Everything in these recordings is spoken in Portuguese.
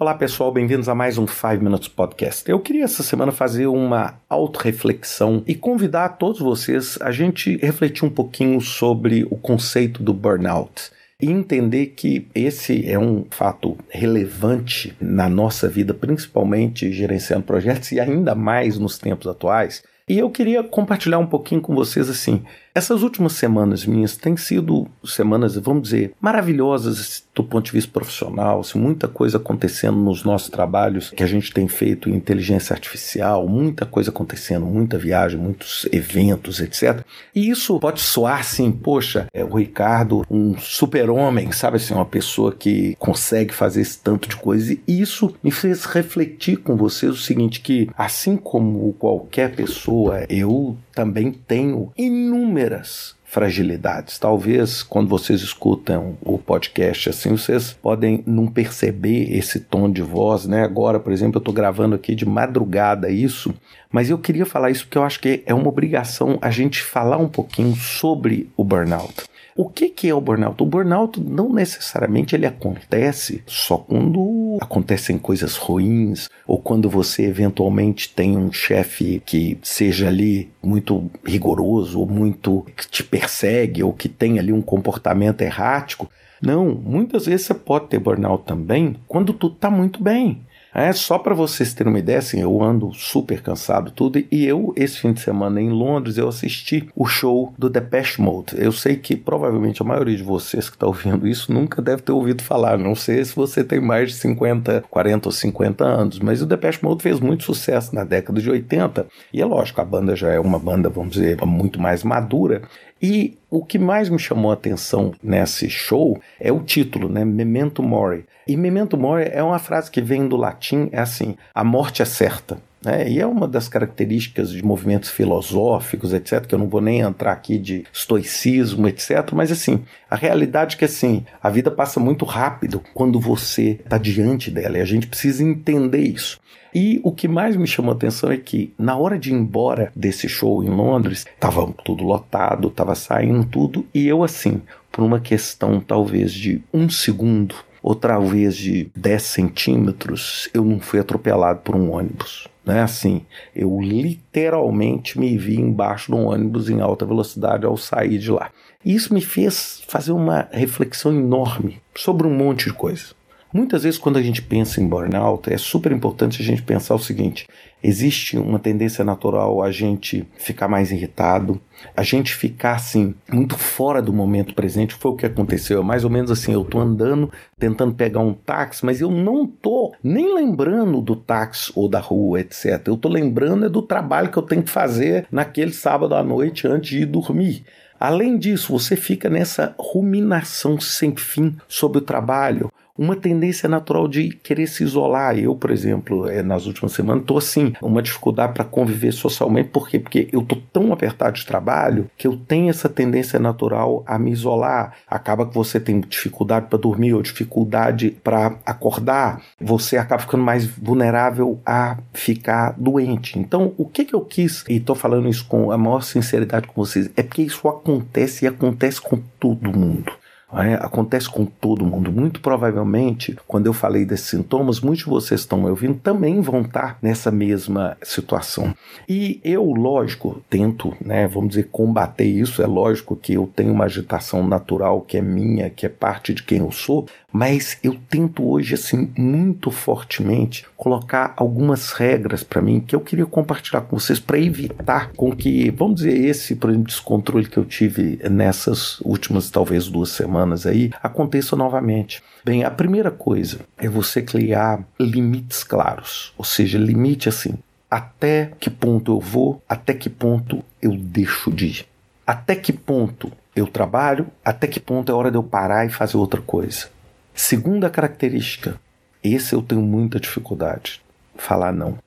Olá pessoal, bem-vindos a mais um 5 Minutes Podcast. Eu queria essa semana fazer uma autorreflexão e convidar todos vocês a gente refletir um pouquinho sobre o conceito do burnout e entender que esse é um fato relevante na nossa vida, principalmente gerenciando projetos e ainda mais nos tempos atuais. E eu queria compartilhar um pouquinho com vocês assim. Essas últimas semanas minhas têm sido semanas, vamos dizer, maravilhosas do ponto de vista profissional, assim, muita coisa acontecendo nos nossos trabalhos que a gente tem feito em inteligência artificial, muita coisa acontecendo, muita viagem, muitos eventos, etc. E isso pode soar assim, poxa, é o Ricardo, um super-homem, sabe assim, uma pessoa que consegue fazer esse tanto de coisa. E isso me fez refletir com vocês o seguinte, que assim como qualquer pessoa, eu também tenho inúmeras fragilidades. Talvez quando vocês escutam o podcast assim, vocês podem não perceber esse tom de voz, né? Agora, por exemplo, eu estou gravando aqui de madrugada isso, mas eu queria falar isso porque eu acho que é uma obrigação a gente falar um pouquinho sobre o burnout. O que, que é o burnout? O burnout não necessariamente ele acontece só quando acontecem coisas ruins ou quando você eventualmente tem um chefe que seja ali muito rigoroso ou muito que te persegue ou que tem ali um comportamento errático. Não, muitas vezes você pode ter burnout também quando tudo está muito bem. É, só para vocês terem uma ideia, assim, eu ando super cansado tudo e eu, esse fim de semana em Londres, eu assisti o show do Depeche Mode. Eu sei que provavelmente a maioria de vocês que está ouvindo isso nunca deve ter ouvido falar, não sei se você tem mais de 50, 40 ou 50 anos, mas o Depeche Mode fez muito sucesso na década de 80 e é lógico, a banda já é uma banda, vamos dizer, muito mais madura e o que mais me chamou a atenção nesse show é o título, né? Memento Mori. E Memento Mori é uma frase que vem do latim, é assim: a morte é certa. É, e é uma das características de movimentos filosóficos, etc., que eu não vou nem entrar aqui de estoicismo, etc., mas assim, a realidade é que assim, a vida passa muito rápido quando você está diante dela, e a gente precisa entender isso. E o que mais me chamou a atenção é que, na hora de ir embora desse show em Londres, estava tudo lotado, estava saindo tudo, e eu, assim, por uma questão talvez de um segundo, ou talvez de 10 centímetros, eu não fui atropelado por um ônibus. Né? Assim, eu literalmente me vi embaixo de um ônibus em alta velocidade ao sair de lá. Isso me fez fazer uma reflexão enorme sobre um monte de coisa. Muitas vezes, quando a gente pensa em burnout, é super importante a gente pensar o seguinte: existe uma tendência natural a gente ficar mais irritado, a gente ficar assim, muito fora do momento presente. Foi o que aconteceu. É mais ou menos assim: eu tô andando, tentando pegar um táxi, mas eu não tô nem lembrando do táxi ou da rua, etc. Eu tô lembrando é do trabalho que eu tenho que fazer naquele sábado à noite antes de ir dormir. Além disso, você fica nessa ruminação sem fim sobre o trabalho, uma tendência natural de querer se isolar. Eu, por exemplo, é, nas últimas semanas, estou assim, uma dificuldade para conviver socialmente. Por quê? Porque eu estou tão apertado de trabalho que eu tenho essa tendência natural a me isolar. Acaba que você tem dificuldade para dormir ou dificuldade para acordar. Você acaba ficando mais vulnerável a ficar doente. Então, o que, que eu quis, e estou falando isso com a maior sinceridade com vocês, é porque isso acontece e acontece com todo mundo. É, acontece com todo mundo. Muito provavelmente, quando eu falei desses sintomas, muitos de vocês estão ouvindo também vão estar nessa mesma situação. E eu, lógico, tento, né, vamos dizer, combater isso. É lógico que eu tenho uma agitação natural que é minha, que é parte de quem eu sou, mas eu tento hoje, assim, muito fortemente colocar algumas regras para mim que eu queria compartilhar com vocês para evitar com que, vamos dizer, esse, por exemplo, descontrole que eu tive nessas últimas, talvez, duas semanas aí, aconteça novamente. Bem, a primeira coisa é você criar limites claros, ou seja, limite assim, até que ponto eu vou, até que ponto eu deixo de ir. Até que ponto eu trabalho, até que ponto é hora de eu parar e fazer outra coisa. Segunda característica, esse eu tenho muita dificuldade, falar não.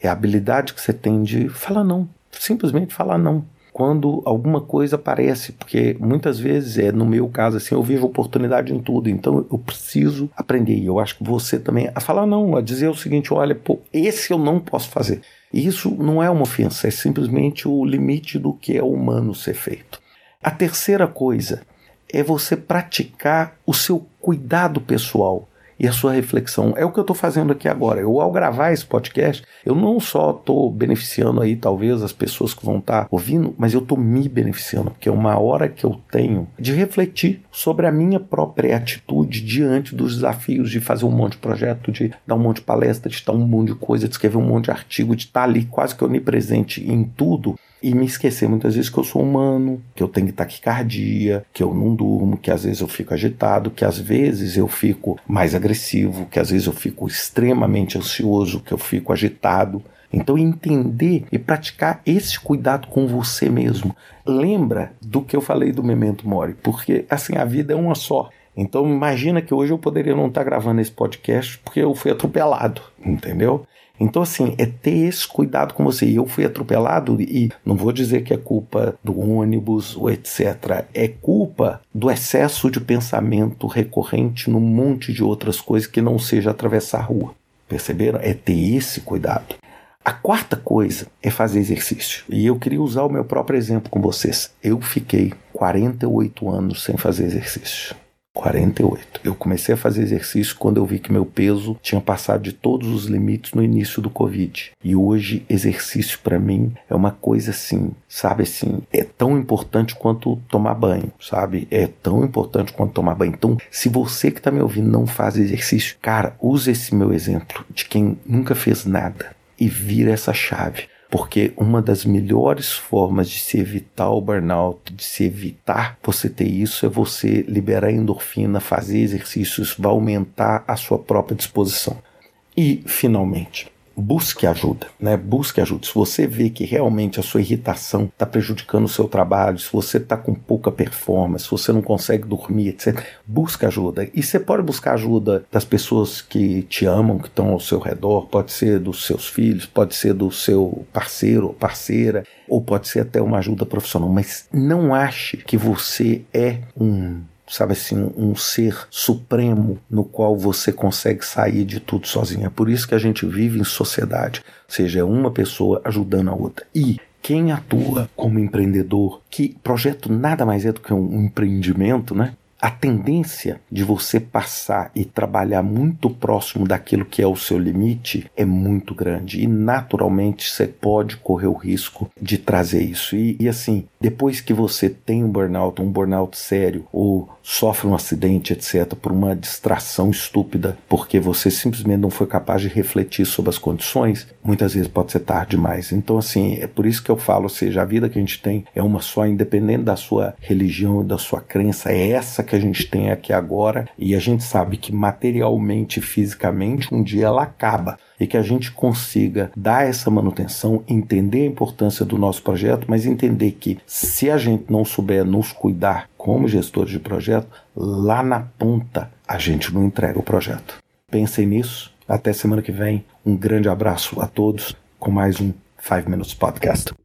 É a habilidade que você tem de falar não, simplesmente falar não. Quando alguma coisa aparece, porque muitas vezes, é no meu caso, assim, eu vejo oportunidade em tudo, então eu preciso aprender. E eu acho que você também, a falar não, a dizer o seguinte: olha, pô, esse eu não posso fazer. Isso não é uma ofensa, é simplesmente o limite do que é humano ser feito. A terceira coisa é você praticar o seu cuidado pessoal. E a sua reflexão. É o que eu estou fazendo aqui agora. Eu, ao gravar esse podcast, eu não só estou beneficiando aí, talvez, as pessoas que vão estar tá ouvindo, mas eu estou me beneficiando, porque é uma hora que eu tenho de refletir sobre a minha própria atitude diante dos desafios de fazer um monte de projeto, de dar um monte de palestra, de estar um monte de coisa, de escrever um monte de artigo, de estar ali quase que onipresente em tudo e me esquecer muitas vezes que eu sou humano, que eu tenho taquicardia, que eu não durmo, que às vezes eu fico agitado, que às vezes eu fico mais agressivo, que às vezes eu fico extremamente ansioso, que eu fico agitado. Então, entender e praticar esse cuidado com você mesmo. Lembra do que eu falei do Memento Mori, porque assim, a vida é uma só. Então, imagina que hoje eu poderia não estar gravando esse podcast porque eu fui atropelado, entendeu? Então, assim, é ter esse cuidado com você. Eu fui atropelado e não vou dizer que é culpa do ônibus ou etc. É culpa do excesso de pensamento recorrente num monte de outras coisas que não seja atravessar a rua. Perceberam? É ter esse cuidado. A quarta coisa é fazer exercício. E eu queria usar o meu próprio exemplo com vocês. Eu fiquei 48 anos sem fazer exercício. 48. Eu comecei a fazer exercício quando eu vi que meu peso tinha passado de todos os limites no início do Covid. E hoje, exercício para mim é uma coisa assim, sabe assim, é tão importante quanto tomar banho, sabe? É tão importante quanto tomar banho. Então, se você que tá me ouvindo não faz exercício, cara, use esse meu exemplo de quem nunca fez nada e vira essa chave. Porque uma das melhores formas de se evitar o burnout, de se evitar você ter isso, é você liberar endorfina, fazer exercícios, vai aumentar a sua própria disposição. E, finalmente, busque ajuda, né? Busque ajuda. Se você vê que realmente a sua irritação está prejudicando o seu trabalho, se você está com pouca performance, se você não consegue dormir, etc., busque ajuda. E você pode buscar ajuda das pessoas que te amam, que estão ao seu redor, pode ser dos seus filhos, pode ser do seu parceiro ou parceira, ou pode ser até uma ajuda profissional, mas não ache que você é um sabe assim, um ser supremo no qual você consegue sair de tudo sozinho. É por isso que a gente vive em sociedade, ou seja, é uma pessoa ajudando a outra. E quem atua como empreendedor, que projeto nada mais é do que um empreendimento, né? A tendência de você passar e trabalhar muito próximo daquilo que é o seu limite é muito grande e naturalmente você pode correr o risco de trazer isso. E, e assim, depois que você tem um burnout, um burnout sério ou sofre um acidente, etc., por uma distração estúpida, porque você simplesmente não foi capaz de refletir sobre as condições, muitas vezes pode ser tarde demais. Então, assim, é por isso que eu falo, ou seja, a vida que a gente tem é uma só, independente da sua religião, da sua crença, é essa que a gente tem aqui agora, e a gente sabe que materialmente, fisicamente, um dia ela acaba e que a gente consiga dar essa manutenção, entender a importância do nosso projeto, mas entender que se a gente não souber nos cuidar como gestores de projeto, lá na ponta a gente não entrega o projeto. Pensem nisso. Até semana que vem. Um grande abraço a todos com mais um 5 Minutes Podcast.